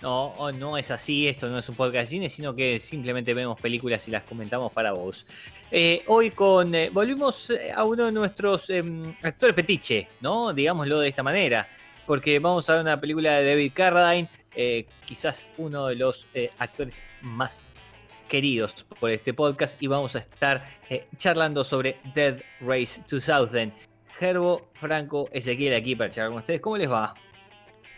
No, oh, no es así, esto no es un podcast de cine, sino que simplemente vemos películas y las comentamos para vos. Eh, hoy con eh, volvimos eh, a uno de nuestros em, actores fetiche, ¿no? Digámoslo de esta manera, porque vamos a ver una película de David Carradine, eh, quizás uno de los actores más queridos por este podcast, y vamos a estar charlando sobre Dead Race 2000. Gerbo, Franco, Ezequiel aquí para charlar con ustedes. ¿Cómo les va?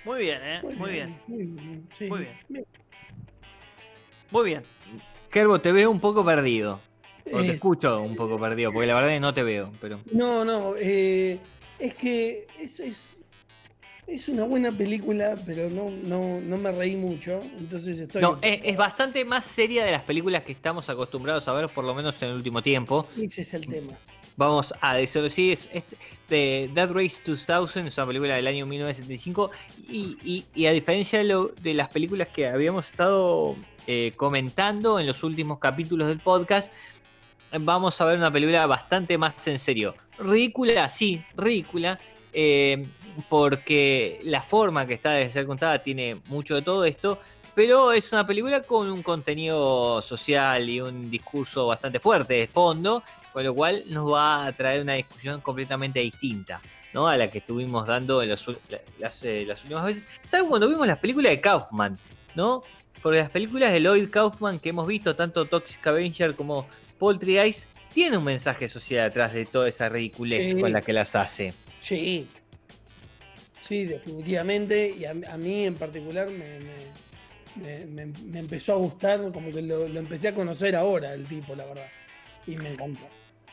Muy bien, eh. Muy bien. Muy bien. sí. Muy bien. Muy bien. Gerbo, te veo un poco perdido. O te Eh, escucho un poco perdido, porque la verdad es que no te veo. Pero No, no, eh, es que es, es, es una buena película, pero no, no, no me reí mucho, entonces estoy... no, es, es bastante más seria de las películas que estamos acostumbrados a ver, por lo menos en el último tiempo. Ese es el tema. Vamos a decirlo así, es, es de Dead Race 2000, es una película del año 1975, y, y- y a diferencia de, lo- de las películas que habíamos estado eh, comentando en los últimos capítulos del podcast, vamos a ver una película bastante más en serio. Ridícula, sí, ridícula, eh, porque la forma que está de ser contada tiene mucho de todo esto, pero es una película con un contenido social y un discurso bastante fuerte de fondo, con lo cual nos va a traer una discusión completamente distinta. ¿no? a la que estuvimos dando en los las, eh, las últimas veces. ¿Sabes cuando vimos las películas de Kaufman? ¿No? Porque las películas de Lloyd Kaufman que hemos visto, tanto Toxic Avenger como Poltergeist, tiene un mensaje social atrás de toda esa ridiculez Sí. con la que las hace. Sí. Sí, definitivamente, y a, a mí en particular me, me- me- me- me empezó a gustar, como que lo, lo empecé a conocer ahora el tipo, la verdad, y me encantó.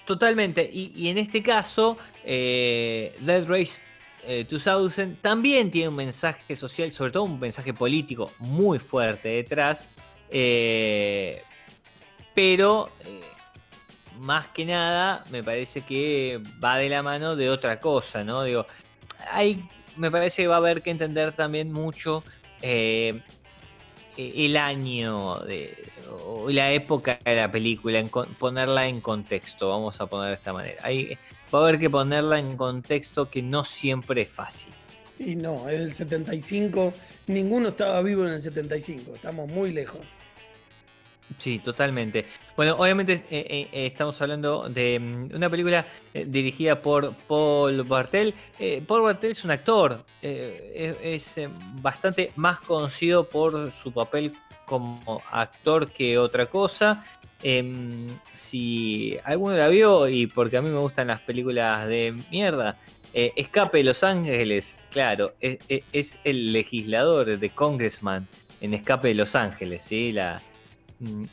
Totalmente. Y, en este caso, eh, Dead Race eh, 2000 también tiene un mensaje social, sobre todo un mensaje político muy fuerte detrás. eh, pero, eh, más que nada, me parece que va de la mano de otra cosa, ¿no? Digo, hay, me parece que va a haber que entender también mucho el año de, o la época de la película, en ponerla en contexto, vamos a poner de esta manera. Hay, va a haber que ponerla en contexto que no siempre es fácil. Y no, del 75, ninguno estaba vivo en el 75, estamos muy lejos. Sí, totalmente. Bueno, obviamente eh, eh, eh, estamos hablando de mm, una película dirigida por Paul Bartel. Paul Bartel es un actor, es, bastante más conocido por su papel como actor que otra cosa. Em, si alguno la vio, y porque a mí me gustan las películas de mierda, Escape de Los Ángeles, claro, es, es- es el legislador de Congressman en Escape de Los Ángeles, ¿sí? La,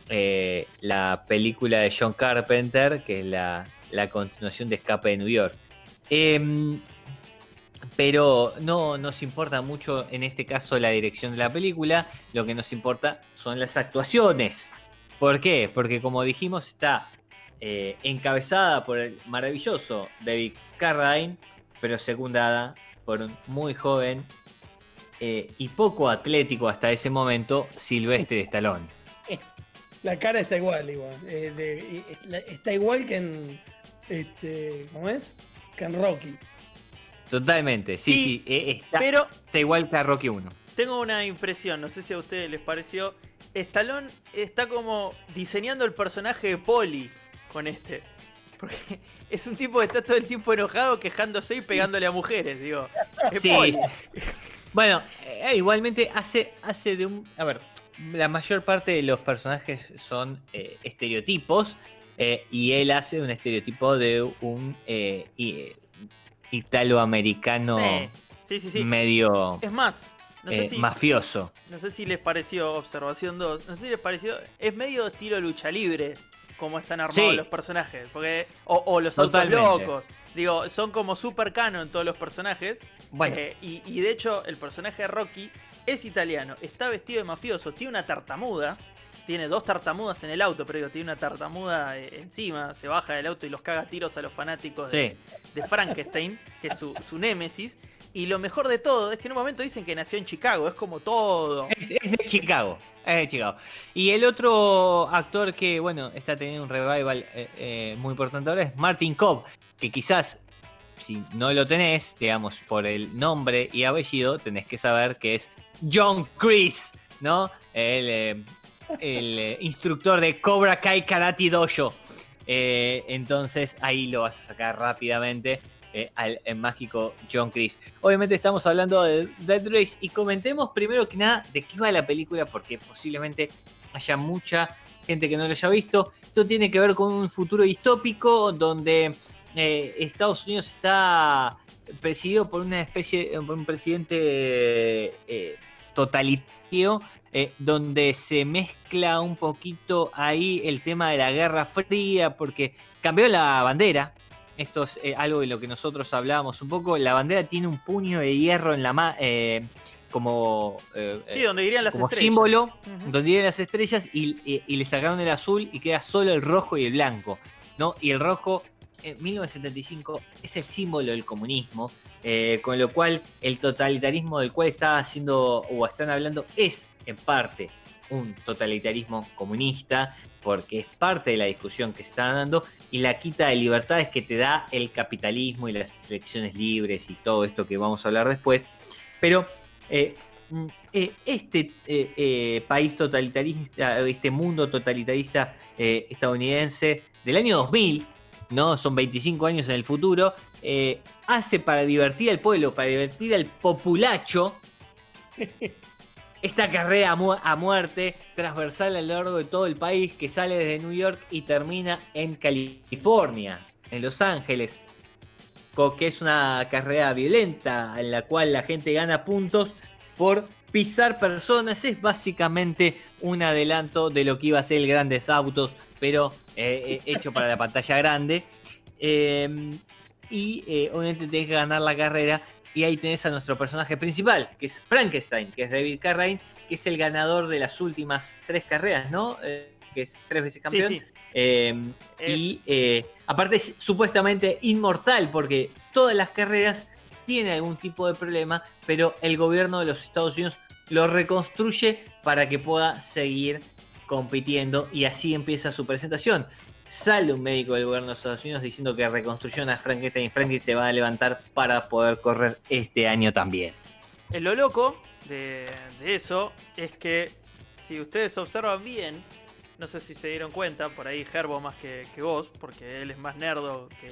eh, la película de John Carpenter, que es la, la continuación de Escape de New York. Em, pero no nos importa mucho en este caso la dirección de la película, lo que nos importa son las actuaciones. ¿Por qué? Porque como dijimos está eh, encabezada por el maravilloso David Carradine, pero secundada por un muy joven eh, y poco atlético hasta ese momento Silvestre de Stallone. La cara está igual, igual. eh, de- la- está igual que en. Este, ¿Cómo es? Que en Rocky. Totalmente, sí, Sí, sí, eh, está, Pero está igual que a Rocky 1. tengo una impresión, no sé si a ustedes les pareció. Stallone está como diseñando el personaje de Polly con este. Porque es un tipo que está todo el tiempo enojado, quejándose y pegándole a mujeres, digo. Sí. Polly. Bueno, eh, igualmente hace, hace de un... A ver, la mayor parte de los personajes son eh, estereotipos eh, y él hace un estereotipo de un eh, y- italoamericano Sí, sí, sí. sí. medio Es más, no sé eh, si mafioso. No sé si les pareció observación 2. No sé si les pareció. Es medio estilo lucha libre. Como están armados los personajes. Porque, o, o los autos locos. Digo, son como super canon todos los personajes. Bueno, Eh, y, y de hecho, el personaje de Rocky es italiano. Está vestido de mafioso. Tiene una tartamuda. Tiene dos tartamudas en el auto, pero digo, tiene una tartamuda eh, encima. Se baja del auto y los caga tiros a los fanáticos de, sí. de Frankenstein, que es su, su némesis. Y lo mejor de todo es que en un momento dicen que nació en Chicago. Es como todo. Es, es de Chicago. Es de Chicago. Y el otro actor que, bueno, está teniendo un revival eh, eh, muy importante ahora es Martin Cobb, que quizás, si no lo tenés, digamos, por el nombre y apellido, tenés que saber que es John Chris, ¿no? El, eh, eh, instructor de Cobra Kai Karate Dojo. Eh, entonces ahí lo vas a sacar rápidamente al mágico John Chris. Obviamente estamos hablando de Dead Race y comentemos primero que nada de qué va la película porque posiblemente haya mucha gente que no lo haya visto. Esto tiene que ver con un futuro distópico donde eh, Estados Unidos está presidido por una especie, por un presidente eh, totalitario eh, donde se mezcla un poquito ahí el tema de la Guerra Fría porque cambió la bandera. Esto es eh, algo de lo que nosotros hablábamos un poco. La bandera tiene un puño de hierro en la mano, como, eh, Sí, donde irían las como estrellas. símbolo, donde irían las estrellas y, y- y le sacaron el azul y queda solo el rojo y el blanco. ¿no? Y el rojo, en 1975, es el símbolo del comunismo, eh, con lo cual el totalitarismo del cual está haciendo o están hablando es en parte un totalitarismo comunista, porque es parte de la discusión que se está dando, y la quita de libertades que te da el capitalismo y las elecciones libres y todo esto que vamos a hablar después. Pero eh, mm, eh, este país totalitarista, este mundo totalitarista estadounidense del año 2000, ¿no? Son 25 años en el futuro, eh, hace para divertir al pueblo, para divertir al populacho, esta carrera a, mu- a muerte transversal a lo largo de todo el país que sale desde New York y termina en California, en Los Ángeles, que es una carrera violenta en la cual la gente gana puntos por pisar personas. Es básicamente un adelanto de lo que iba a ser el Grandes Autos, pero eh, eh, hecho para la pantalla grande. Eh, y eh, obviamente tenés que ganar la carrera. Y ahí tenés a nuestro personaje principal, que es Frankenstein, que es David Carradine, que es el ganador de las últimas tres carreras, ¿no? Que es tres veces Sí, campeón. sí. Eh, Es- Y eh, aparte es supuestamente inmortal porque todas las carreras tienen algún tipo de problema, pero el gobierno de los Estados Unidos lo reconstruye para que pueda seguir compitiendo y así empieza su presentación. Sale un médico del gobierno de Estados Unidos diciendo que reconstruyó a Frankenstein y se va a levantar para poder correr este año también. Eh, Lo loco de, de eso es que si ustedes observan bien, no sé si se dieron cuenta, por ahí Gerbo más que, que vos, porque él es más nerdo que.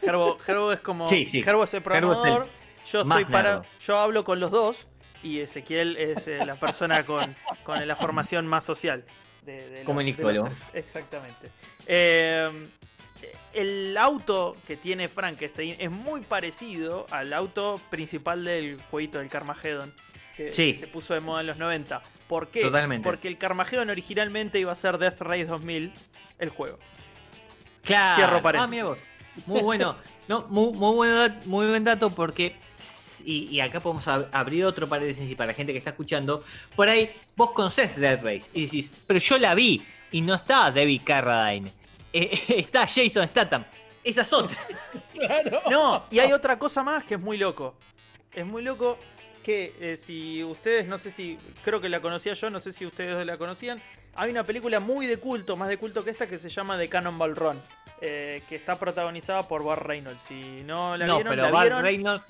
Gerbo, Gerbo es como. Sí, sí. Gerbo es el Gerbo es el programador. yo estoy para. Yo hablo con los dos y Ezequiel es eh, la persona con, con la formación más social. De, de los- de. Exactamente. Eh, el auto que tiene Frankenstein es muy parecido al auto principal del jueguito del Carmageddon. Que Sí. se puso de moda en los 90. ¿Por qué? Totalmente. Porque el Carmageddon originalmente iba a ser Death Race 2000, el juego. Claro. Cierro paréntesis. Ah, mira vos. Muy bueno. No, muy, muy, buen muy buen dato porque. Y, y acá podemos ab- abrir otro paréntesis para la gente que está escuchando. Por ahí, vos conocés Dead Race y decís, pero yo la vi y no está David Carradine. Eh, está Jason Statham. Esa es otra. Claro. No, y hay otra cosa más que es muy loco. Es muy loco que eh, si ustedes, no sé si, creo que la conocía yo, no sé si ustedes la conocían. Hay una película muy de culto, más de culto que esta, que se llama The Cannonball Run. eh, que está protagonizada por Bar Reynolds. Si no la no, vieron, pero ¿la Bart vieron? Reynolds.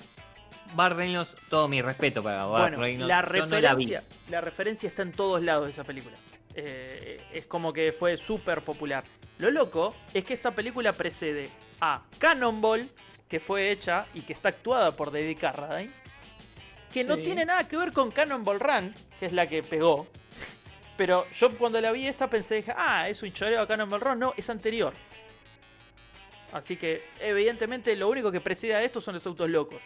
Bart Reynolds, todo mi respeto para Bart Bueno, Reynolds. la no referencia, la referencia está en todos lados de esa película. Eh, es como que fue súper popular. Lo loco es que esta película precede a Cannonball, que fue hecha y que está actuada por David Carradine, que no tiene nada que ver con Cannonball Run, que es la que pegó. Pero yo cuando la vi esta pensé, dije, ah, es un choreo a Cannonball Run. No, es anterior. Así que, evidentemente, lo único que precede a esto son los autos locos.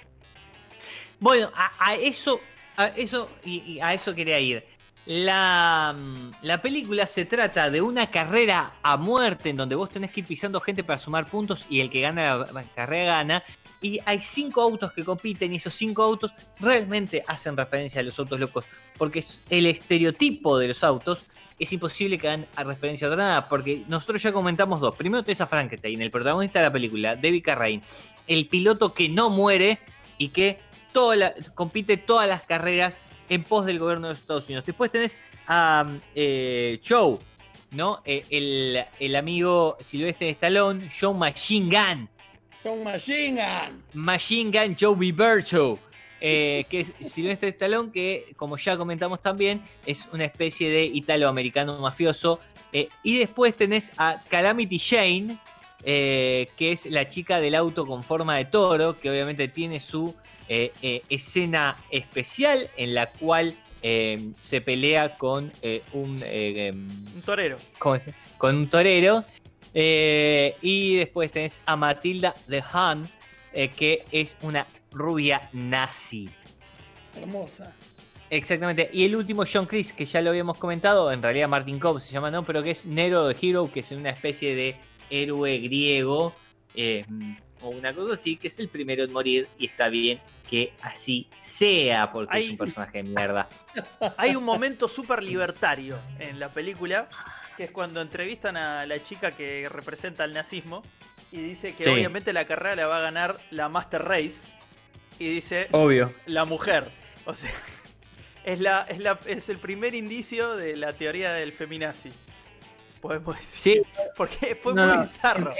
Bueno, a, eso, a eso y, a eso quería ir. La, mm, la película se trata de una carrera a muerte en donde vos tenés que ir pisando gente para sumar puntos y el que gana la carrera gana. Y hay cinco autos que compiten y esos cinco autos realmente hacen referencia a los autos locos. Porque el estereotipo de los autos es imposible que hagan a referencia a otra nada. Porque nosotros ya comentamos dos. Primero tenés a Frankenstein, el protagonista de la película, David Carradine. El piloto que no muere y que toda la- compite todas las carreras en pos del gobierno de los Estados Unidos. Después tenés a eh, Joe, ¿no? Eh, el, el amigo Silvestre Stallone, Joe Machine Gun. Con Machine Gun. Machine Gun Joe Biberto. eh, que es Silvestre Stallone, que como ya comentamos también, es una especie de italoamericano mafioso. Eh, y después tenés a Calamity Jane, eh, que es la chica del auto con forma de toro, que obviamente tiene su eh, eh, escena especial en la cual eh, se pelea con eh, un... eh, em, Un torero. ¿cómo se- con un torero. Eh, y después tenés a Matilda de Han, eh, que es una rubia nazi. Hermosa. Exactamente. Y el último, John Chris, que ya lo habíamos comentado, en realidad Martin Cobb se llama, ¿no? Pero que es Nero the Hero, que es una especie de héroe griego, eh, o una cosa así, que es el primero en morir, y está bien que así sea, porque es un personaje de mierda. Hay un momento súper libertario en la película, que es cuando entrevistan a la chica que representa el nazismo y dice que Sí. obviamente la carrera la va a ganar la Master Race y dice Obvio. la mujer. O sea, es, la, es, la, es el primer indicio de la teoría del feminazi. Podemos decir. Sí, Porque fue No, muy no. bizarro.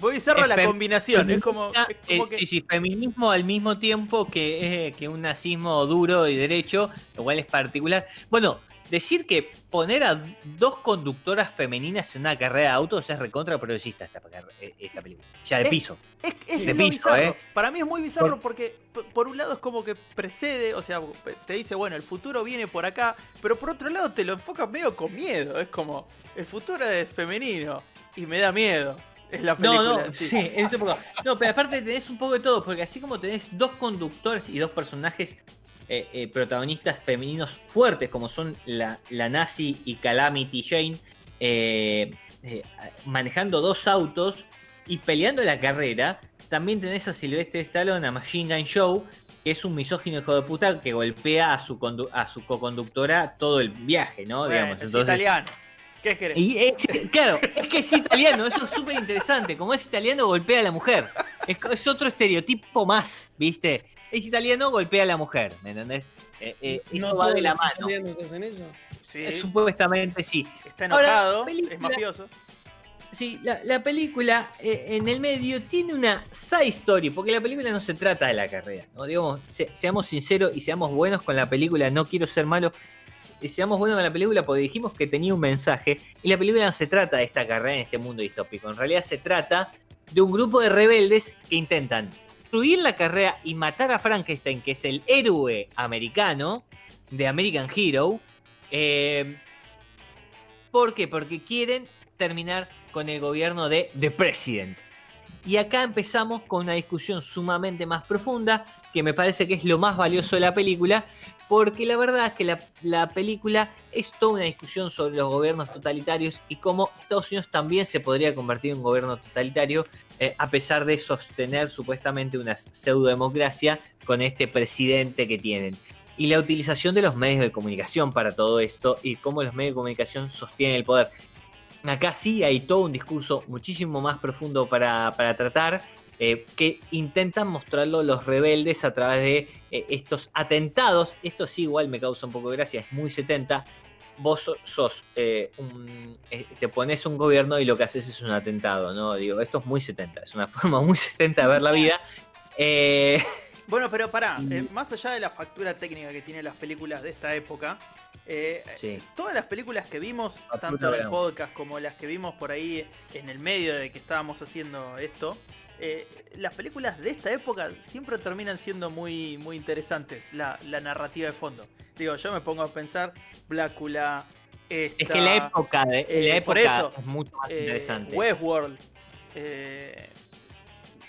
Muy bizarro es la combinación. Es como, es como eh, que- sí, sí, feminismo al mismo tiempo que, eh, que un nazismo duro y derecho, lo cual es particular. Bueno, decir que poner a dos conductoras femeninas en una carrera de autos es recontra progresista esta, eh, esta película. Ya de piso. Es, es De piso, bizarro. ¿eh? Para mí es muy bizarro Por- porque, por un lado, es como que precede, o sea, te dice, bueno, el futuro viene por acá, pero por otro lado te lo enfocas medio con miedo. Es como, el futuro es femenino y me da miedo. Es la película. No, no, sí. sí, es un poco. No, pero aparte tenés un poco de todo, porque así como tenés dos conductores y dos personajes eh, eh, protagonistas femeninos fuertes, como son la, la nazi y Calamity Jane, eh, eh, manejando dos autos y peleando la carrera, también tenés a Silvestre Stallone, a Machine Gun Show, que es un misógino hijo de puta que golpea a su, condu- a su co-conductora todo el viaje, ¿no? Bueno, Digamos, es entonces. italiano. ¿Qué querés? Y es- claro, es que es italiano, eso es súper interesante. Como es italiano, golpea a la mujer. Es, es otro estereotipo más, ¿viste? Es italiano, golpea a la mujer, ¿me entendés? Eh, eh, eso no va de la mano. italianos hacen eso. Sí, Eh, Supuestamente sí. está Ahora, enojado, película- es mafioso. Sí, la, la película eh, en el medio tiene una side story, porque la película no se trata de la carrera, ¿no? Digamos, se- seamos sinceros y seamos buenos con la película, no quiero ser malo, seamos buenos con la película porque dijimos que tenía un mensaje, y la película no se trata de esta carrera en este mundo distópico, en realidad se trata de un grupo de rebeldes que intentan destruir la carrera y matar a Frankenstein, que es el héroe americano de American Hero. Eh, ¿Por qué? Porque quieren terminar con el gobierno de The President. Y acá empezamos con una discusión sumamente más profunda, que me parece que es lo más valioso de la película, porque la verdad es que la, la película es toda una discusión sobre los gobiernos totalitarios y cómo Estados Unidos también se podría convertir en un gobierno totalitario, eh, a pesar de sostener supuestamente una pseudo-democracia con este presidente que tienen. Y la utilización de los medios de comunicación para todo esto y cómo los medios de comunicación sostienen el poder. Acá sí hay todo un discurso muchísimo más profundo para, para tratar, eh, que intentan mostrarlo los rebeldes a través de eh, estos atentados. Esto sí igual me causa un poco de gracia, es muy 70. Vos so- sos, eh, un- te pones un gobierno y lo que haces es un atentado, ¿no? Digo, esto es muy 70, es una forma muy 70 de ver la vida. Eh, Bueno, pero pará, eh, más allá de la factura técnica que tienen las películas de esta época, eh, sí. todas las películas que vimos, tanto en el podcast como las que vimos por ahí en el medio de que estábamos haciendo esto, eh, las películas de esta época siempre terminan siendo muy, muy interesantes, la, la narrativa de fondo. Digo, yo me pongo a pensar, Blácula, Es que la época, de, eh, la por época eso, es mucho más eh, interesante. Westworld, eh,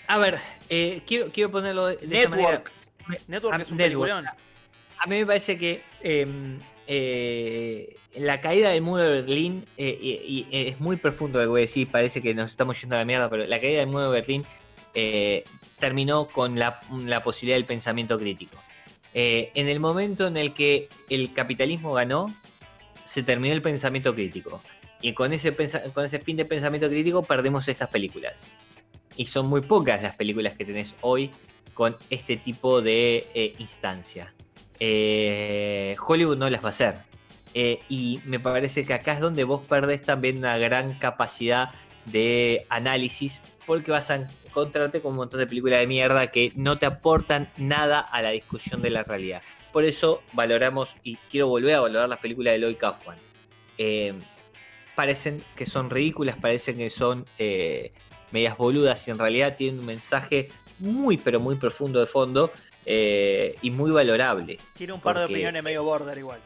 a ver, eh, quiero, quiero ponerlo de, de esta manera. Network. Network es un Network. A mí me parece que eh, eh, la caída del muro de Berlín, eh, y, y es muy profundo lo que voy a decir, parece que nos estamos yendo a la mierda, pero la caída del muro de Berlín eh, terminó con la, la posibilidad del pensamiento crítico. Eh, en el momento en el que el capitalismo ganó, se terminó el pensamiento crítico. Y con ese, con ese fin de pensamiento crítico perdemos estas películas. Y son muy pocas las películas que tenés hoy con este tipo de eh, instancia. Eh, Hollywood no las va a hacer. Eh, y me parece que acá es donde vos perdés también una gran capacidad de análisis porque vas a encontrarte con un montón de películas de mierda que no te aportan nada a la discusión de la realidad. Por eso valoramos y quiero volver a valorar las películas de Lloyd Kaufman. Eh, parecen que son ridículas, parecen que son medias boludas y en realidad tienen un mensaje muy pero muy profundo de fondo eh, y muy valorable. Tiene un par de opiniones medio border igual.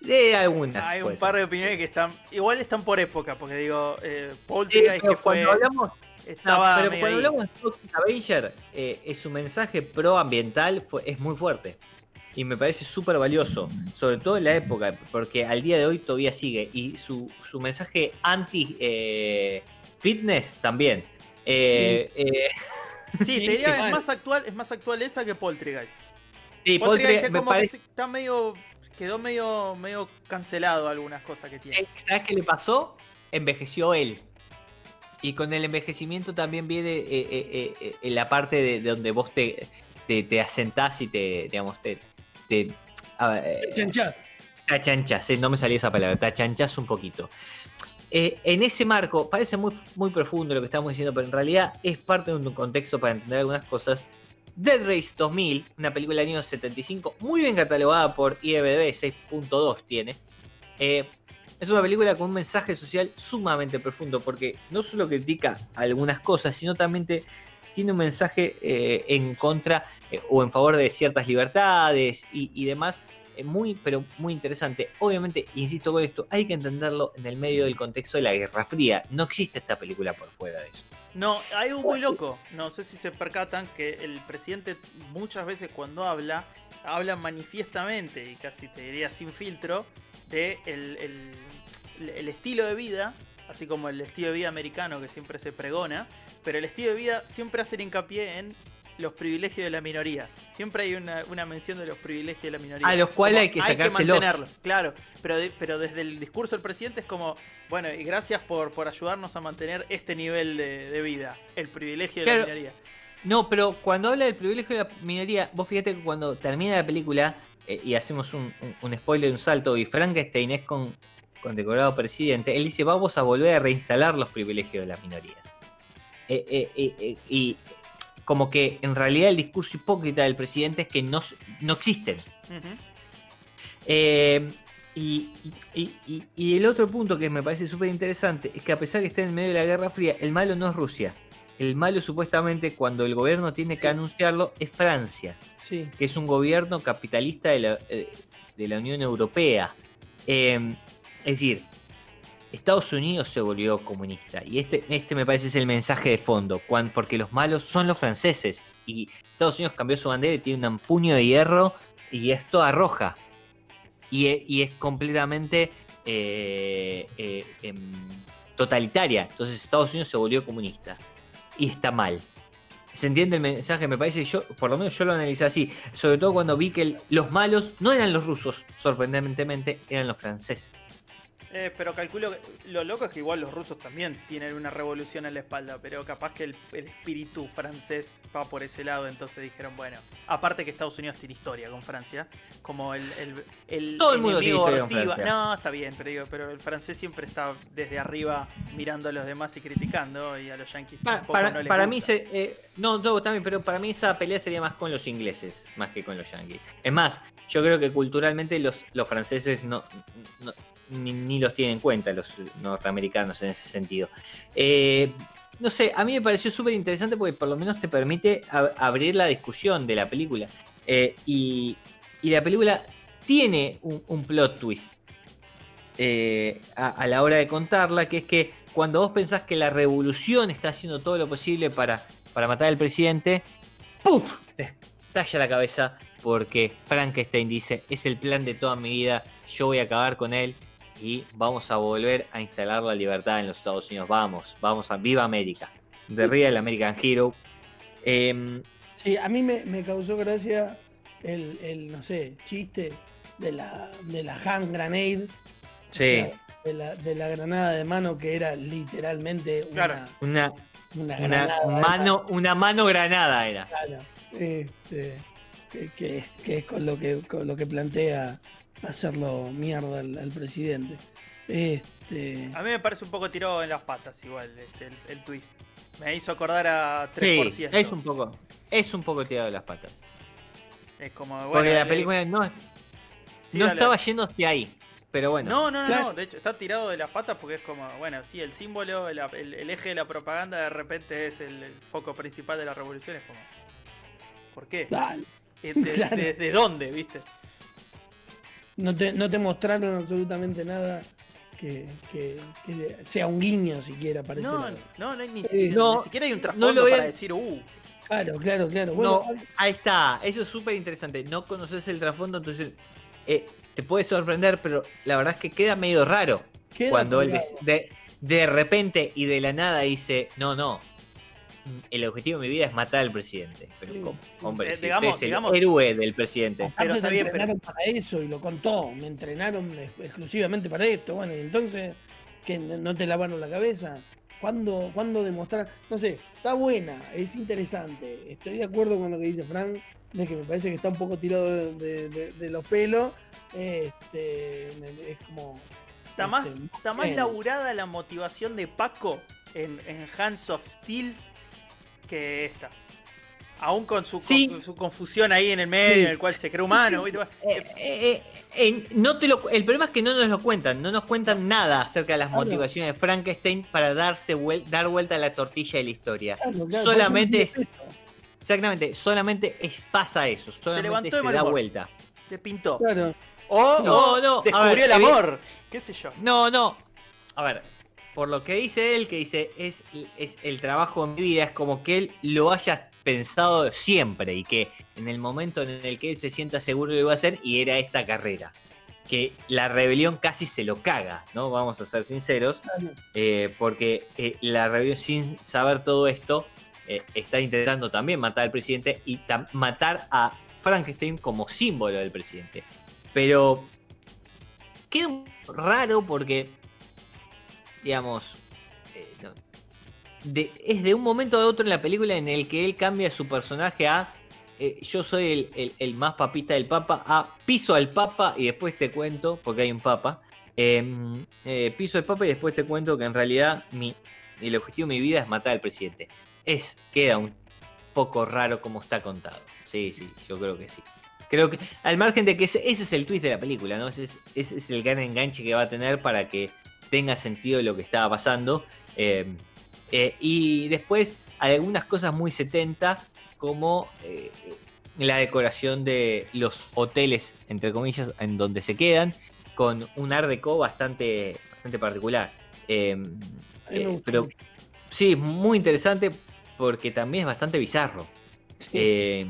De algunas. Hay un par de opiniones que están. Igual están por época, porque digo, eh, Paul Sí, pero que fue. cuando hablamos, no, estaba pero cuando ahí. hablamos de Toxic Avenger, eh, es su mensaje proambiental fue, es muy fuerte. Y me parece súper valioso, sobre todo en la época, porque al día de hoy todavía sigue. Y su, su mensaje anti-fitness también. Eh, eh, Sí, te diría, es más actual, es más actual esa que Poltergeist. sí, Poltergeist Poltergeist me como parece. que está medio. quedó medio, medio cancelado algunas cosas que tiene. Eh, ¿Sabes qué le pasó? Envejeció él. Y con el envejecimiento también viene eh, eh, eh, eh, la parte de, de donde vos te, te, te asentás y te, digamos, te, te, a ver, eh, no me salía esa palabra, te achanchas un poquito. Eh, en ese marco, parece muy, muy profundo lo que estamos diciendo, pero en realidad es parte de un contexto para entender algunas cosas. Dead Race 2000, una película del año 75, muy bien catalogada por IMDb, 6.2 tiene. Eh, es una película con un mensaje social sumamente profundo, porque no solo critica algunas cosas, sino también te- tiene un mensaje eh, en contra eh, o en favor de ciertas libertades y, demás, eh, muy, pero muy interesante. Obviamente, insisto con esto, hay que entenderlo en el medio del contexto de la Guerra Fría. No existe esta película por fuera de eso. No, hay algo muy loco. No sé si se percatan que el presidente muchas veces cuando habla, habla manifiestamente y casi te diría sin filtro de el- el estilo de vida, así como el estilo de vida americano que siempre se pregona, pero el estilo de vida siempre hace hincapié en los privilegios de la minoría. Siempre hay una, una mención de los privilegios de la minoría. A los cuales hay que sacárselos. mantenerlos, claro. Pero, de- pero desde el discurso del presidente es como, bueno, y gracias por, por ayudarnos a mantener este nivel de, de vida, el privilegio de la minoría. No, pero cuando habla del privilegio de la minoría, vos fíjate que cuando termina la película eh, y hacemos un, un- un spoiler, un salto, y Frankenstein es con, condecorado presidente, él dice, vamos a volver a reinstalar los privilegios de las minorías. Eh, eh, eh, y como que en realidad el discurso hipócrita del presidente es que no, no existen. Y, y- y- y el otro punto que me parece súper interesante es que a pesar que está en medio de la Guerra Fría, el malo no es Rusia. El malo supuestamente cuando el gobierno tiene que anunciarlo es Francia, Sí. que es un gobierno capitalista de la, de la Unión Europea. Eh, es decir, Estados Unidos se volvió comunista y este, este me parece es el mensaje de fondo, porque los malos son los franceses y Estados Unidos cambió su bandera y tiene un puño de hierro y es toda roja y, e- y es completamente eh, eh, em, totalitaria. Entonces Estados Unidos se volvió comunista y está mal. ¿Se entiende el mensaje? Me parece, yo, por lo menos yo lo analicé así. Sobre todo cuando vi que los malos no eran los rusos, sorprendentemente, eran los franceses. Eh, pero calculo que lo loco es que igual los rusos también tienen una revolución en la espalda, pero capaz que el, el espíritu francés va por ese lado, entonces dijeron, bueno, aparte que Estados Unidos tiene historia con Francia, como el, el, el Todo el mundo tiene enemigo historia con ortiva- Francia. No, está bien, pero digo, pero el francés siempre está desde arriba mirando a los demás y criticando, y a los yanquis Pa- tampoco para no les para gusta. mí, se, eh, no, no, también, pero para mí esa pelea sería más con los ingleses, más que con los yankees. Es más, yo creo que culturalmente los, los franceses no, no- ni, los tienen en cuenta, los norteamericanos en ese sentido. Eh, no sé, a mí me pareció súper interesante porque por lo menos te permite ab- abrir la discusión de la película. Eh, y, y la película tiene un, plot twist eh, a, a la hora de contarla, que es que cuando vos pensás que la revolución está haciendo todo lo posible para para matar al presidente, ¡puf! Te estalla la cabeza porque Frankenstein dice, es el plan de toda mi vida, yo voy a acabar con él y vamos a volver a instalar la libertad en los Estados Unidos. Vamos, vamos a Viva América. The Real American Hero. Em, Sí, a mí me, me causó gracia el, el, no sé, chiste de la, de la hand grenade. o Sí. sea, de, la, de la granada de mano que era literalmente una, Claro. una, una una granada. mano, una mano granada era. Claro, este, que, que- que es con lo que, con lo que plantea hacerlo mierda al, al presidente. Este, A mí me parece un poco tirado en las patas igual este, el, el twist. Me hizo acordar a 3%. Sí, es un poco, es un poco tirado de las patas. Es como, bueno, Porque la le- película no, sí, no estaba yendo hacia ahí. Pero bueno. No, no, no, Claro. no, de hecho está tirado de las patas porque es como, bueno, sí, el símbolo, el, el- el eje de la propaganda de repente es el, el foco principal de la revolución, es como, ¿por qué? dale, Eh, ¿De, Claro. de- de dónde, viste? No, te, no te mostraron absolutamente nada que, que- sea un guiño siquiera para ese No, no, no hay ni, siquiera, No, ni siquiera hay un trasfondo para decir, uh, Claro, claro, claro. Bueno, No, ahí está. Eso es súper interesante. No conoces el trasfondo, entonces eh, te puede sorprender, pero la verdad es que queda medio raro. queda cuando él de, de repente y de la nada dice, no, no, el objetivo de mi vida es matar al presidente. Pero Sí, ¿cómo? Hombre, Eh, si digamos- usted es el digamos- héroe del presidente. Pero te está bien, pero- entrenaron para eso y lo contó. Me entrenaron ex- exclusivamente para esto. Bueno, y entonces, que no te lavaron la cabeza? ¿Cuándo, ¿Cuándo demostrar? No sé, está buena, es interesante. Estoy de acuerdo con lo que dice Frank, de que me parece que está un poco tirado de, de- de- de los pelos. Este, me- es como. está más, este, está más bien. laburada la motivación de Paco en, en Hands of Steel que esta. Aún con su, Sí. con su confusión ahí en el medio, Sí. en el cual se cree humano. Eh, eh, eh, no te lo, el problema es que no nos lo cuentan, no nos cuentan nada acerca de las Claro. motivaciones de Frankenstein para darse vuel- dar vuelta a la tortilla de la historia. Claro, claro, Solamente es, exactamente, solamente es, pasa eso, solamente se, da vuelta. Se pintó. Claro. O, No, o no, descubrió ver, el amor. ¿Qué sé yo? No, no. A ver, por lo que dice él, que dice es, es el trabajo de mi vida, es como que él lo haya pensado siempre y que en el momento en el que él se sienta seguro lo iba a hacer y era esta carrera. Que la rebelión casi se lo caga, ¿no? Vamos a ser sinceros. eh, porque eh, la rebelión, sin saber todo esto, eh, está intentando también matar al presidente y matar a Frankenstein como símbolo del presidente. Pero queda raro porque, digamos, eh, es de un momento a otro en la película en el que él cambia su personaje a eh, yo soy el, el- más papista del papa, a piso al papa y después te cuento, porque hay un papa, eh, eh, piso al papa y después te cuento que en realidad mi, el objetivo de mi vida es matar al presidente. Es, queda un poco raro como está contado. Sí, sí, yo creo que sí. Creo que, al margen de que ese, es el twist de la película, ¿no? Es, ese es el gran enganche que va a tener para que tenga sentido lo que estaba pasando. Eh, eh, y después hay algunas cosas muy 70, como eh, la decoración de los hoteles, entre comillas, en donde se quedan, con un art deco bastante, bastante particular. Me eh, pero sí, muy interesante porque también es bastante bizarro. Sí. Eh,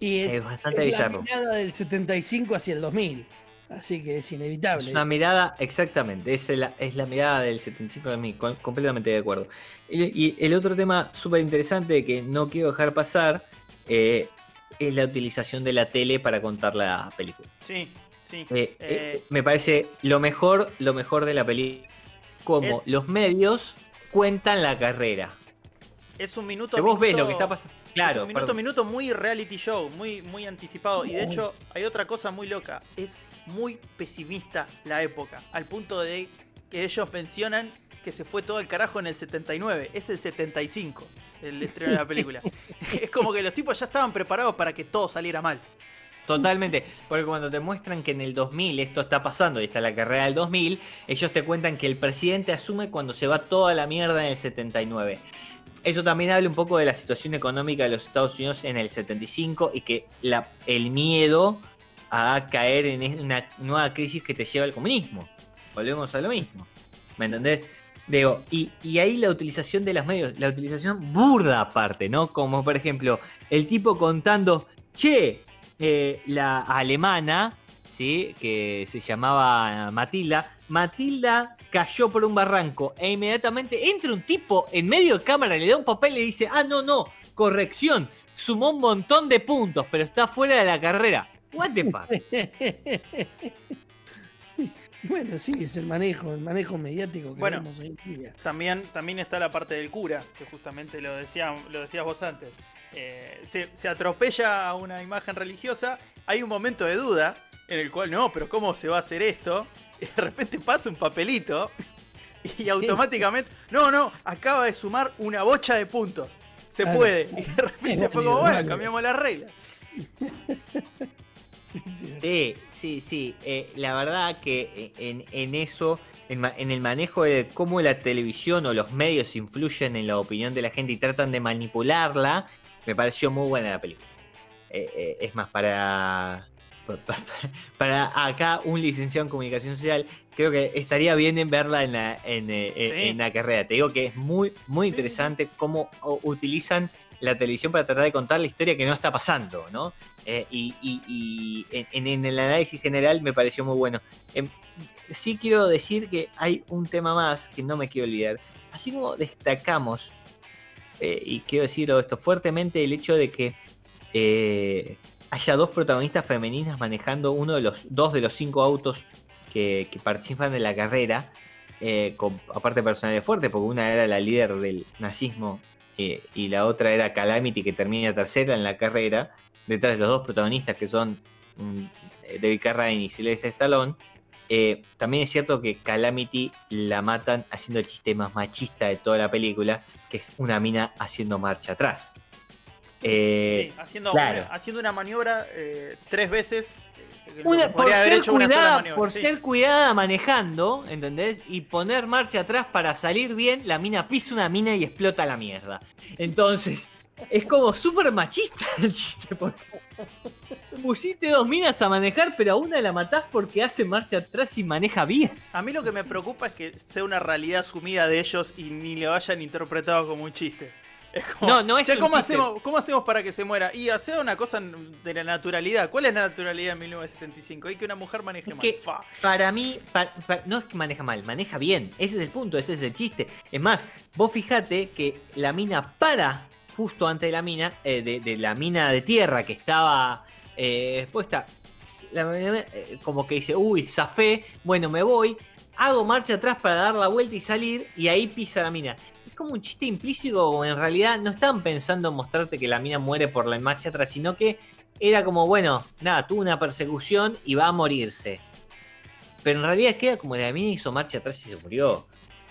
y es, es bastante es bizarro. la mirada del 75 hacia el 2000. Así que es inevitable. Es una mirada, exactamente, es la, es la mirada del 75 de mí, con- completamente de acuerdo. Y, y el otro tema súper interesante que no quiero dejar pasar eh, es la utilización de la tele para contar la película. Sí, sí. Eh, Eh, eh, me parece lo mejor, lo mejor de la película, como Es- los medios cuentan la carrera. es un minuto Que vos ves lo que está pasando. es Claro, un minuto a minuto muy reality show, muy, muy anticipado. Y de hecho, hay otra cosa muy loca. Es muy pesimista la época. Al punto de que ellos mencionan que se fue todo el carajo en el 79. Es el 75 el estreno de la película. es como que los tipos ya estaban preparados para que todo saliera mal. Totalmente, porque cuando te muestran que en el 2000 esto está pasando y está la carrera del 2000, ellos te cuentan que el presidente asume cuando se va toda la mierda en el 79. Eso también habla un poco de la situación económica de los Estados Unidos en el 75 y que la, el miedo a caer en una nueva crisis que te lleva al comunismo. Volvemos a lo mismo. ¿Me entendés? Y, y ahí la utilización de los medios, la utilización burda aparte, ¿no? Como por ejemplo, el tipo contando, che, eh, la alemana, ¿sí? Que se llamaba Matilda, Matilda cayó por un barranco e inmediatamente entra un tipo en medio de cámara, le da un papel y le dice, ah, no, no, corrección, sumó un montón de puntos, pero está fuera de la carrera. What the fuck? Bueno, sí, es el manejo, el manejo mediático que Bueno. vemos hoy en día. También, también está la parte del cura, que justamente lo, decía, lo decías vos antes. Eh, se, se atropella a una imagen religiosa, hay un momento de duda en el cual, no, pero ¿cómo se va a hacer esto? Y de repente pasa un papelito y Sí. automáticamente, no, no, acaba de sumar una bocha de puntos. Se Claro. puede. Y de repente fue como, bueno, válido. cambiamos las reglas. Sí, Sí, sí. Eh, la verdad que en, en eso, en, en el manejo de cómo la televisión o los medios influyen en la opinión de la gente y tratan de manipularla, me pareció muy buena la película. Eh, eh, es más, para, pa- pa- para acá un licenciado en comunicación social, creo que estaría bien en verla en la, en, eh, eh, Sí. en la carrera. Te digo que es muy, muy interesante cómo utilizan la televisión para tratar de contar la historia que no está pasando, ¿no? Eh, y y- en, el análisis general me pareció muy bueno. Em, sí quiero decir que hay un tema más que no me quiero olvidar. Así como destacamos, eh, y quiero decirlo esto fuertemente, el hecho de que eh, haya dos protagonistas femeninas manejando uno de los dos de los cinco autos que, participan de la carrera, con aparte personalidades fuertes, porque una era la líder del nazismo eh, y la otra era Calamity que termina tercera en la carrera, detrás de los dos protagonistas que son mm, David Carradine y Sylvester Stallone. Eh, también es cierto que Calamity la matan haciendo el chiste más machista de toda la película, que es una mina haciendo marcha atrás. Eh, Sí, haciendo, claro. una, haciendo una maniobra tres veces. Una- por ser cuidada, por sí. ser cuidada manejando, ¿entendés? Y poner marcha atrás para salir bien, la mina pisa una mina y explota la mierda. Entonces, es como súper machista el chiste, porque pusiste dos minas a manejar, pero a una la matás porque hace marcha atrás y maneja bien. A mí lo que me preocupa es que sea una realidad asumida de ellos y ni lo hayan interpretado como un chiste. Como, No, no es "Che, un ¿cómo, chiste". hacemos, ¿cómo hacemos para que se muera? Y hacer una cosa de la naturalidad. ¿Cuál es la naturalidad en 1975? Y que una mujer maneje Es mal. que-. Para mí, pa- pa- no es que maneja mal, maneja bien. Ese es el punto, ese es el chiste. Es más, vos fijate que la mina para justo antes de la mina, eh, de, de la mina de tierra que estaba eh, expuesta. La eh, como que dice, uy, zafé, bueno, me voy. Hago marcha atrás para dar la vuelta y salir, y ahí pisa la mina. Es como un chiste implícito, o en realidad no están pensando en mostrarte que la mina muere por la marcha atrás, sino que era como, bueno, nada, tuvo una persecución y va a morirse. Pero en realidad queda como la mina hizo marcha atrás y se murió.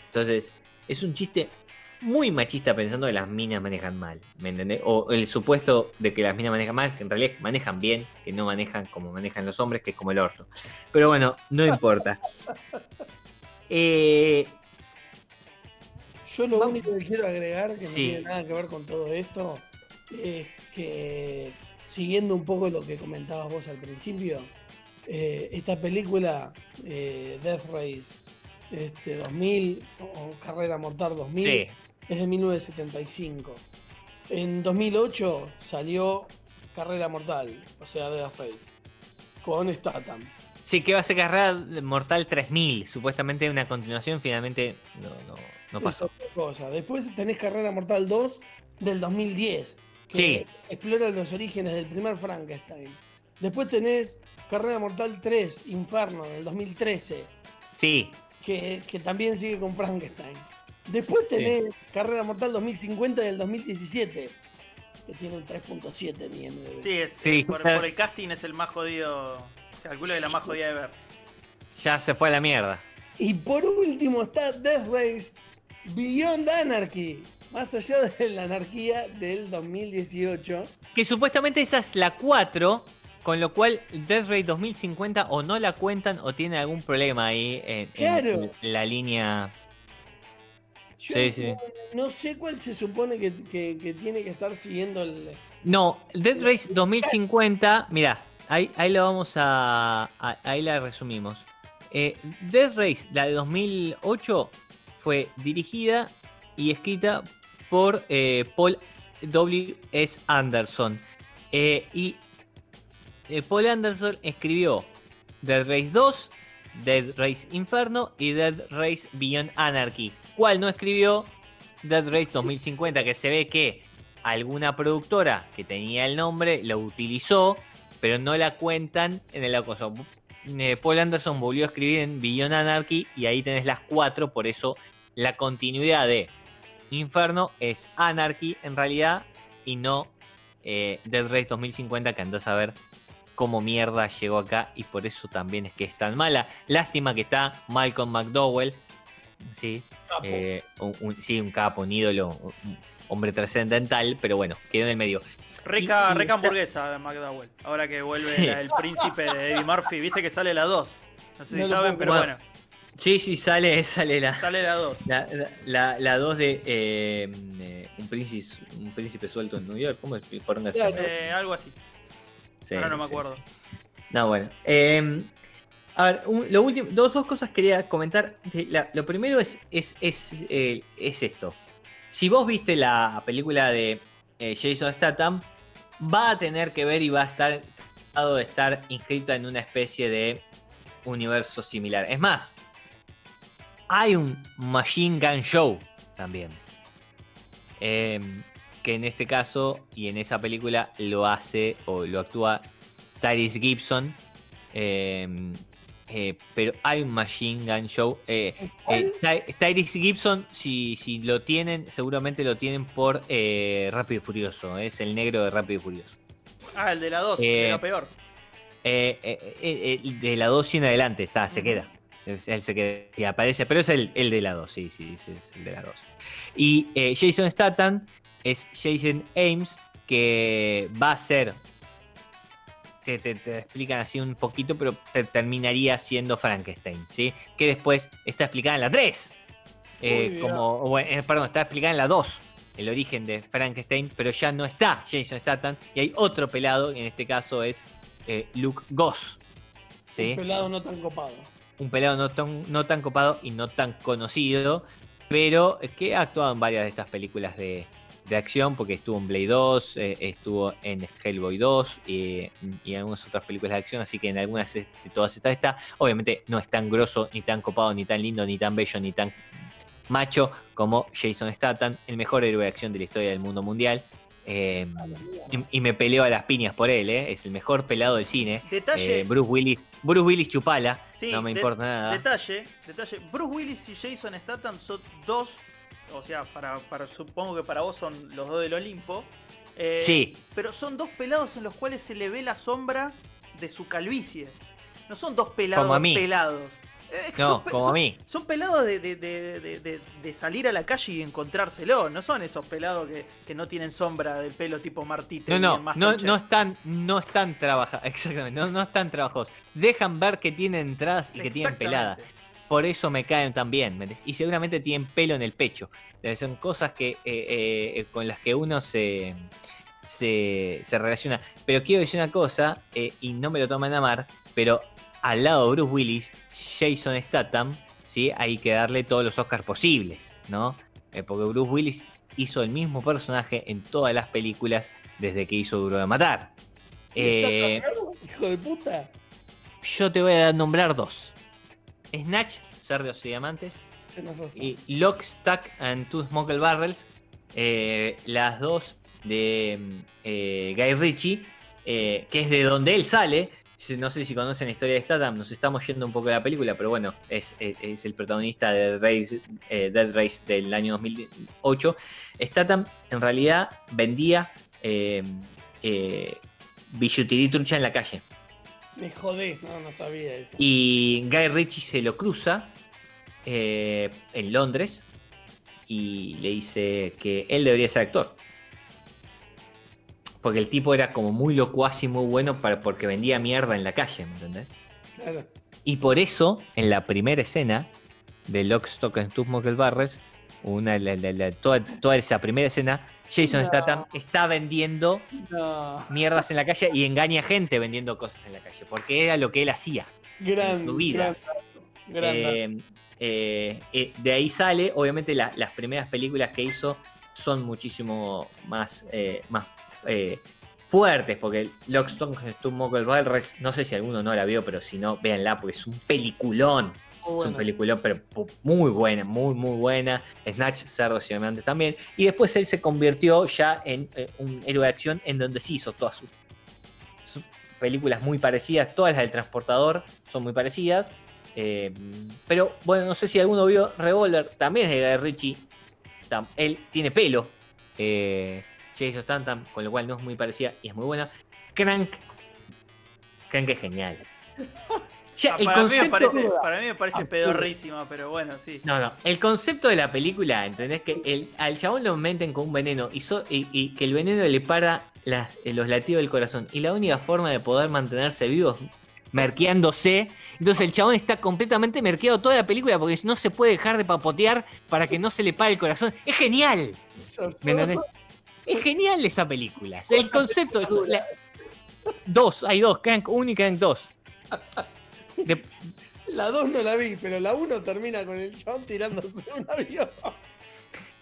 Entonces, es un chiste muy machista pensando que las minas manejan mal. ¿Me entendés? O el supuesto de que las minas manejan mal, que en realidad manejan bien, que no manejan como manejan los hombres, que es como el orto. Pero bueno, no importa. Eh, Yo lo único que quiero agregar, que no tiene nada que ver con todo esto, es que siguiendo un poco lo que comentabas vos al principio, eh, esta película eh, Death Race este, 2000 o Carrera Mortal 2000 sí, es de 1975. En 2008 salió Carrera Mortal, o sea Death Race, con Statham. Sí, que va a ser carrera Mortal 3000. Supuestamente una continuación, finalmente no, no, no Es pasó. otra cosa. Después tenés Carrera Mortal 2 del 2010, que Sí. explora los orígenes del primer Frankenstein. Después tenés Carrera Mortal 3, Inferno, del 2013, Sí, que, que también sigue con Frankenstein. Después tenés Carrera Mortal 2050 del 2017, que tiene un 3.7 en IMDb. Sí, es, Sí, por el casting es el más jodido. Calculo que la más jodida de ver. ya se fue a la mierda. Y por último está Death Race Beyond Anarchy, más allá de la anarquía del 2018. Que supuestamente esa es la 4, con lo cual Death Ray 2050 o no la cuentan o tiene algún problema ahí en, en Claro. la línea. Yo Sí, no, sí. no sé cuál se supone que, que- que tiene que estar siguiendo el. No, Death Race 2050, mira, ahí, ahí lo vamos a, Ahí la resumimos. Eh, Race, la de 2008, fue dirigida y escrita por eh, Paul W. S. Anderson. Eh, y eh, Paul Anderson escribió Dead Race 2, Dead Race Inferno y Dead Race Beyond Anarchy. ¿Cuál no escribió? Dead Race 2050, que se ve que alguna productora que tenía el nombre lo utilizó, pero no la cuentan en el acoso. Eh, Paul Anderson volvió a escribir en Beyond Anarchy y ahí tenés las cuatro, por eso la continuidad de Inferno es Anarchy en realidad y no eh, Dead Race 2050 que andás a ver cómo mierda llegó acá y por eso también es que es tan mala. Lástima que está Malcolm McDowell, sí, Capo. eh, un, un- sí, un capo, un ídolo, un hombre trascendental, pero bueno, quedó en el medio. Reca, hamburguesa de McDowell. Ahora que vuelve Sí. la- el príncipe de Eddie Murphy, viste que sale la 2. No sé si No saben, pero bueno, Sí, sí, sale, sale la, sale la 2. la, la, la dos de eh, eh, un, príncipe, un príncipe suelto en New York. ¿Cómo es? Eh, algo así. Sí, Ahora no me acuerdo. sí. No, bueno. Eh, a ver, un- lo último, dos, dos cosas quería comentar. La- lo primero es, es, es, eh, es esto. Si vos viste la película de eh, Jason Statham, va a tener que ver y va a estar de estar inscrita en una especie de universo similar. Es más, hay un Machine Gun Show también. Eh, que en este caso y en esa película lo hace o lo actúa Tyrese Gibson. eh, eh, pero hay un Machine Gun Show. eh, eh, Ty- Tyrese Gibson, si, si lo tienen, seguramente lo tienen por eh, Rápido y Furioso. Es el negro de Rápido y Furioso. Ah, el de la 2, Eh, de la peor. Eh, eh, eh, eh, de la 2 y en adelante está, se queda. Él se queda y aparece, pero es el, el de la 2, sí, sí, sí, es el de la 2. Y eh, Jason Statham es Jason Ames, que va a ser. Te, te- te explican así un poquito, pero te- terminaría siendo Frankenstein, ¿sí? Que después está explicada en la 3. Eh, como, bueno, eh, perdón, está explicada en la 2 el origen de Frankenstein, pero ya no está Jason Statham y hay otro pelado, y en este caso es eh, Luke Goss. ¿sí? Un pelado no tan copado. Un pelado no tan, no tan copado y no tan conocido, pero que ha actuado en varias de estas películas de, de acción, porque estuvo en Blade 2, eh, estuvo en Hellboy 2 y, y en algunas otras películas de acción, así que en algunas de todas estas está. Obviamente no es tan grosso, ni tan copado, ni tan lindo, ni tan bello, ni tan macho como Jason Statham, el mejor héroe de acción de la historia del mundo mundial. Eh, y, y me peleo a las piñas por él, eh, es el mejor pelado del cine. Detalle, Eh, Bruce Willis, Bruce Willis chupala, Sí, no me de- importa nada. detalle, detalle. Bruce Willis y Jason Statham son dos, o sea, para, para supongo que para vos son los dos del Olimpo. eh, Sí. Pero son dos pelados en los cuales se le ve la sombra de su calvicie. No son dos pelados Como a mí. pelados. Eh, No, son como a mí. Son pelados de, de- de- de- salir a la calle y encontrárselo. No son esos pelados que, que no tienen sombra del pelo tipo Martite. No, no, no, están, no están trabajados, exactamente, no, no están trabajados. Dejan ver que tienen entradas y que tienen pelada. Por eso me caen tan bien. Y seguramente tienen pelo en el pecho. Son cosas que eh, eh, con las que uno se, se, se relaciona. Pero quiero decir una cosa, eh, y no me lo toman a mal, pero al lado de Bruce Willis, Jason Statham, ¿sí? hay que darle todos los Oscars posibles, ¿no? Porque Bruce Willis hizo el mismo personaje en todas las películas desde que hizo Duro de Matar. Eh, ¿Estás cagado, hijo de puta? yo te voy a nombrar dos. Snatch, Cerdos y Diamantes, y Lock, Stock and Two Smoke Barrels, eh, las dos de mm, eh, Guy Ritchie, eh, que es de donde él sale. No sé si conocen la historia de Statham, nos estamos yendo un poco de la película, pero bueno, es, es- es el protagonista de Dead Race, Dead Race del año 2008. Statham en realidad vendía billutería y trucha en la calle. Me jodé, no, no sabía eso. Y Guy Ritchie se lo cruza eh, en Londres y le dice que él debería ser actor. Porque el tipo era como muy locuaz y muy bueno para, porque vendía mierda en la calle, ¿me entendés? Claro. Y por eso, en la primera escena de Lock, Stock and Two Smoke Barrels, una, la- la- la- toda, toda esa primera escena, Jason No. Statham está vendiendo No. mierdas en la calle y engaña gente vendiendo cosas en la calle, porque era lo que él hacía. Gran, tu vida. gran-. Eh, eh, eh, de ahí sale, obviamente la- las primeras películas que hizo son muchísimo más, más fuertes, porque Lockstock, Stumble Barrels, no sé si alguno no la vio, pero si no, véanla, porque es un peliculón. Muy Es un bueno. peliculón, pero muy buena, muy, muy buena. Snatch, Cerdos y Diamantes también. Y después él se convirtió ya en eh, un héroe de acción en donde sí hizo todas sus, sus películas muy parecidas. Todas las del transportador son muy parecidas. Eh, pero bueno, no sé si alguno vio Revolver, también es de Guy Ritchie. Tam- Él tiene pelo. Eh, Jason Statham, con lo cual no es muy parecida y es muy buena. Crank. Crank es genial. Ya, Ah, el para, mí me parece, para mí me parece Absurdo. pedorrísima, pero bueno, sí. no, no. El concepto de la película, ¿entendés? Que el, al chabón lo meten con un veneno y, so- y, y que el veneno le para las- eh, los latidos del corazón. Y la única forma de poder mantenerse vivo es merqueándose. Entonces el chabón está completamente merqueado toda la película porque no se puede dejar de papotear para que no se le pare el corazón. ¡Es genial! ¿Me entendés? Es genial esa película. El concepto. la- dos, hay dos, Crank 1 y Crank 2. De- La 2 no la vi, pero la 1 termina con el chabón tirándose un avión.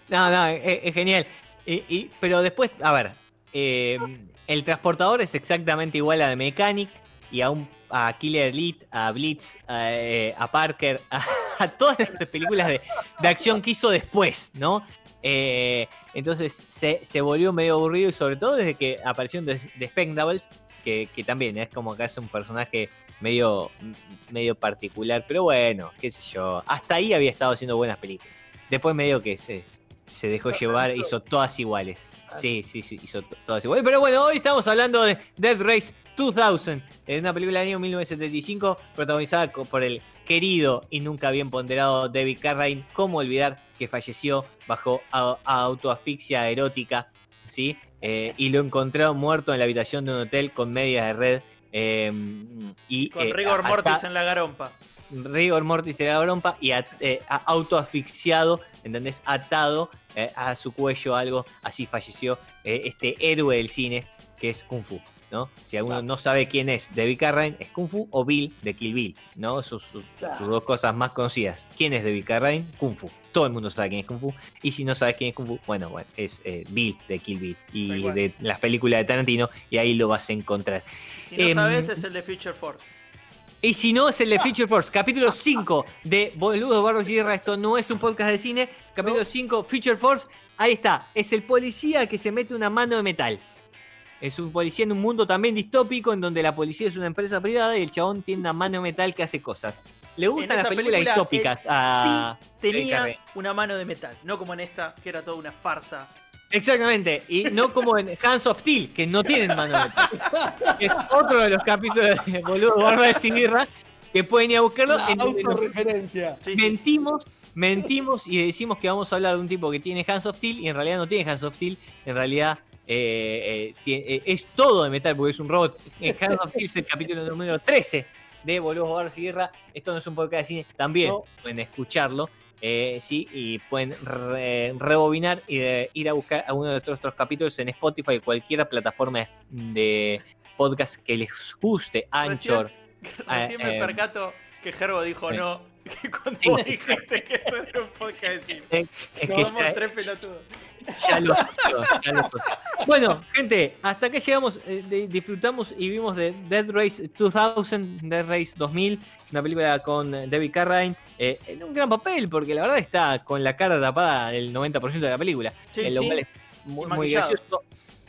No, no, es, es genial. Y- y- pero después, a ver, eh, el transportador es exactamente igual a The Mechanic y a, un, a Killer Elite, a Blitz, a, eh, a Parker, a, a todas las películas de, de acción que hizo después, ¿no? Eh, entonces se, se volvió medio aburrido y sobre todo desde que apareció en The, The Expendables, que, que también es como que hace un personaje medio, medio particular, pero bueno, qué sé yo. Hasta ahí había estado haciendo buenas películas. Después medio que se, se dejó llevar, hizo todas iguales. Sí, sí, sí, hizo to- todas iguales. Pero bueno, hoy estamos hablando de Death Race 2000, es una película del año 1975 protagonizada por el querido y nunca bien ponderado David Carradine. ¿Cómo olvidar que falleció bajo a- a autoasfixia erótica? ¿Sí? Eh, y lo encontró muerto en la habitación de un hotel con medias de red. Eh, y, Con eh, rigor mortis en la garompa. Rigor mortis en la brompa y at- eh, autoasfixiado, ¿entendés? Atado eh, a su cuello algo, así falleció eh, este héroe del cine que es Kung Fu, ¿no? Si alguno no sabe quién es David Carradine, es Kung Fu o Bill de Kill Bill, ¿no? Sus, sus- Claro. sus dos cosas más conocidas. ¿Quién es David Carradine? Kung Fu. Todo el mundo sabe quién es Kung Fu. Y si no sabes quién es Kung Fu, bueno, bueno es eh, Bill de Kill Bill y de las películas de Tarantino y ahí lo vas a encontrar. Si no Em, sabes, es el de Future Force. Y si no, es el de Feature Force, capítulo 5 de Boludo Barro Sierra. Esto no es un podcast de cine. Capítulo 5, Feature Force. Ahí está. Es el policía que se mete una mano de metal. Es un policía en un mundo también distópico en donde la policía es una empresa privada y el chabón tiene una mano de metal que hace cosas. Le gustan las películas película, distópicas. él a sí tenía una mano de metal, no como en esta, que era toda una farsa. Exactamente. Y no como en Hands of Steel, que no tienen mano de metal. Es otro de los capítulos de Boludo Barro y Sierra que pueden ir a buscarlo. La en autorreferencia. Mentimos, mentimos y decimos que vamos a hablar de un tipo que tiene Hands of Steel y en realidad no tiene Hands of Steel, en realidad eh, eh, eh, es todo de metal porque es un robot. En Hands of Steel es el capítulo número 13 de Volvemos a Barros y Guerra. Esto no es un podcast de cine, también No. pueden escucharlo. Eh, sí, y pueden re- rebobinar y de- ir a buscar alguno de nuestros otros capítulos en Spotify o cualquier plataforma de podcast que les guste. Anchor. Recién me eh, percato que Gerbo dijo no. Que cuando dijiste que esto era un podcast de cine. Es que ya- tres pelotudos. Ya lo ya lo. Bueno, gente, hasta acá llegamos, eh, de- disfrutamos y vimos de Dead Race 2000, Dead Race 2000, una película con eh, David Carradine, eh, en un gran papel, porque la verdad está con la cara tapada el 90% de la película, Sí, sí. es muy, gracioso.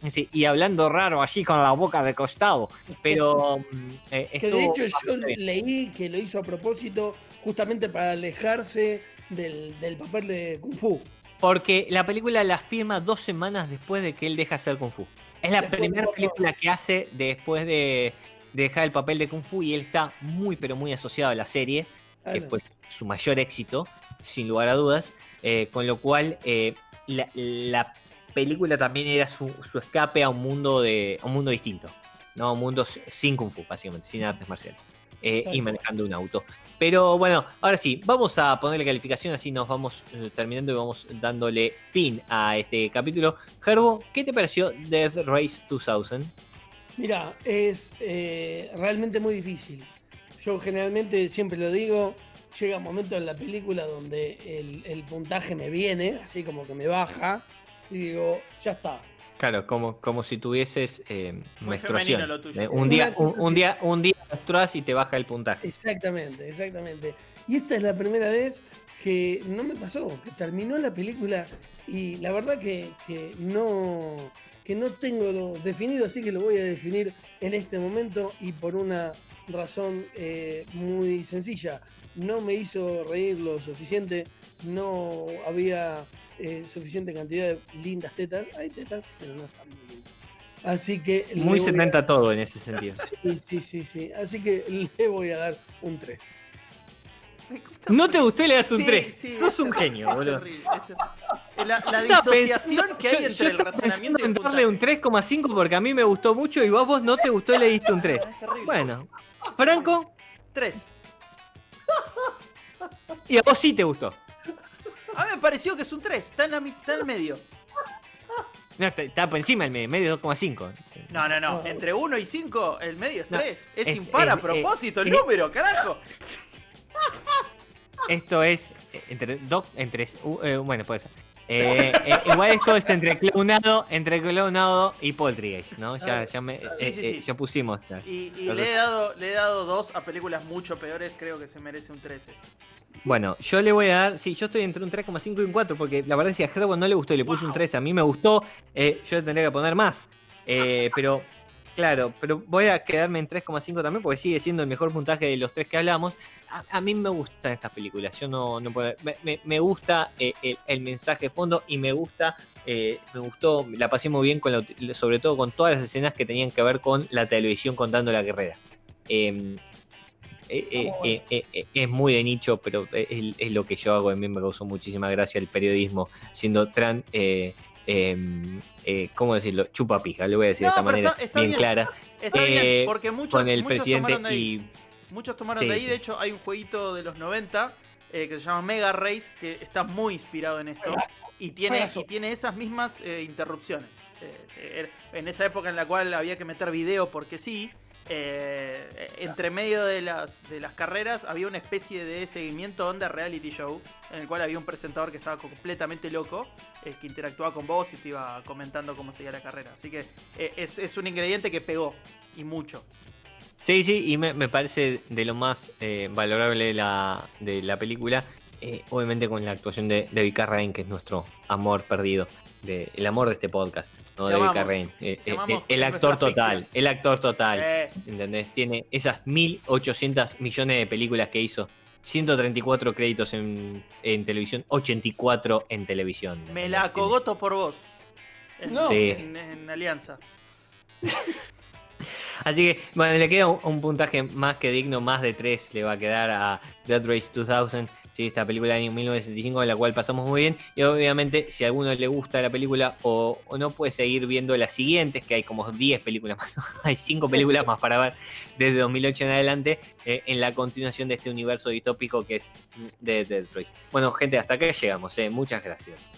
Sí, y hablando raro allí con la boca de costado, pero mm, eh, Que de hecho yo bien. leí que lo hizo a propósito justamente para alejarse del, del papel de Kung Fu. Porque la película la firma dos semanas después de que él deja de hacer Kung Fu. Es la Después primera película que hace después de, de dejar el papel de Kung Fu y él está muy pero muy asociado a la serie, que Claro. fue su mayor éxito, sin lugar a dudas. eh, con lo cual eh, la, la película también era su, su escape a un mundo de a un mundo distinto. ¿no? Un mundo sin Kung Fu, básicamente, sin artes marciales. Eh, y manejando un auto. Pero bueno, ahora sí, vamos a ponerle calificación, así nos vamos eh, terminando y vamos dándole fin a este capítulo. Gerbo, ¿qué te pareció Death Race 2000? Mira, es eh, realmente muy difícil. yo generalmente siempre lo digo, llega un momento en la película donde el, el puntaje me viene, así como que me baja, y digo, ya está. Claro, como, como si tuvieses eh, Muy menstruación. femenino lo tuyo. Eh, Un día, un día, un día menstruas y te baja el puntaje. Exactamente, exactamente. Y esta es la primera vez que no me pasó, que terminó la película y la verdad que, que no, que no tengo lo definido, así que lo voy a definir en este momento y por una razón eh, muy sencilla. No me hizo reír lo suficiente, no había eh, suficiente cantidad de lindas tetas. Hay tetas, pero no están muy lindas. Así que... Muy voy a- 70 todo en ese sentido. Sí, sí, sí, sí. Así que le voy a dar un 3. ¿No te gustó y le das un Sí, 3? sí, Sos es un genio, es boludo. terrible, es terrible. La, la Yo estaba disociación pensando- que hay yo- entre yo el razonamiento y el darle un puntaje. 3,5 porque a mí me gustó mucho y vos, vos no te gustó y le diste un 3. Es terrible. Bueno, Franco, Tres. y a vos sí te gustó. A mí me pareció que es un 3, está en, la, mi- está en el medio. No, está, está por encima del medio, medio 2,5. No, no, no. Entre 1 y 5, el medio es No, 3. es es- impar a es- propósito el es- número, carajo. Esto es eh, entre dos, entre uh, eh, bueno, puede ser. Eh, eh, igual esto es entre clonado, entre clonado y poltergeist, ¿no? Ya, ya me, Sí, eh, sí, sí. ya pusimos. ya. Y, le, he dado, le he dado dos a películas mucho peores, creo que se merece un 13. Bueno, yo le voy a dar, sí, yo estoy entre un 3,5 y un 4 porque la verdad es que a Gerbo no le gustó y le puse un 3, a mí me gustó, yo le tendría que poner más. Pero, claro, pero voy a quedarme en 3,5 también porque sigue siendo el mejor puntaje de los tres que hablamos. A, a mí me gustan estas películas, yo no, no puedo, me, gusta eh, el, el mensaje de fondo y me gusta, eh, me gustó, la pasé muy bien con la sobre todo con todas las escenas que tenían que ver con la televisión contando la carrera. Eh, eh, eh, eh, es muy de nicho, pero es, es lo que yo hago. A mí me causó muchísima gracia el periodismo, siendo tran, eh, eh, eh, ¿cómo decirlo? Chupapija, le voy a decir No, de esta manera está- está bien, bien. clara, Está Eh, bien, porque muchos, con el muchos presidente tomaron de ahí. y Muchos tomaron Sí, de ahí, sí. de hecho hay un jueguito de los 90 eh, que se llama Mega Race que está muy inspirado en esto y tiene, y tiene esas mismas eh, interrupciones. Eh, eh, en esa época en la cual había que meter video porque sí, eh, entre medio de las, carreras había una especie de seguimiento onda reality show en el cual había un presentador que estaba completamente loco, que interactuaba con vos y te iba comentando cómo seguía la carrera. Así que es, un ingrediente que pegó y mucho. Sí, sí, y me, parece de lo más valorable de la película, eh, obviamente con la actuación de David Carradine, que es nuestro amor perdido, de, el amor de este podcast, ¿no? Te amamos. Carradine, eh, eh, amamos, el actor total, ficción. el actor total, Eh, ¿entendés? Tiene esas 1800 millones de películas que hizo, 134 créditos en, en televisión, 84 en televisión. Me la acogoto por vos. En, No. Sí. en- en Alianza. Así que, bueno, le queda un, un puntaje más que digno, más de 3 le va a quedar a Dead Race 2000, ¿sí? esta película del año 1975 en la cual pasamos muy bien. Y obviamente, si a alguno le gusta la película o, o no, puede seguir viendo las siguientes, que hay como 10 películas más, hay 5 películas más para ver desde 2008 en adelante, eh, en la continuación de este universo distópico que es de Dead Race. Bueno, gente, hasta acá llegamos, eh. muchas gracias.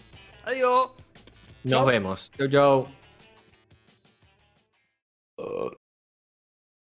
Adiós. Nos Chau. vemos. Chau, chau.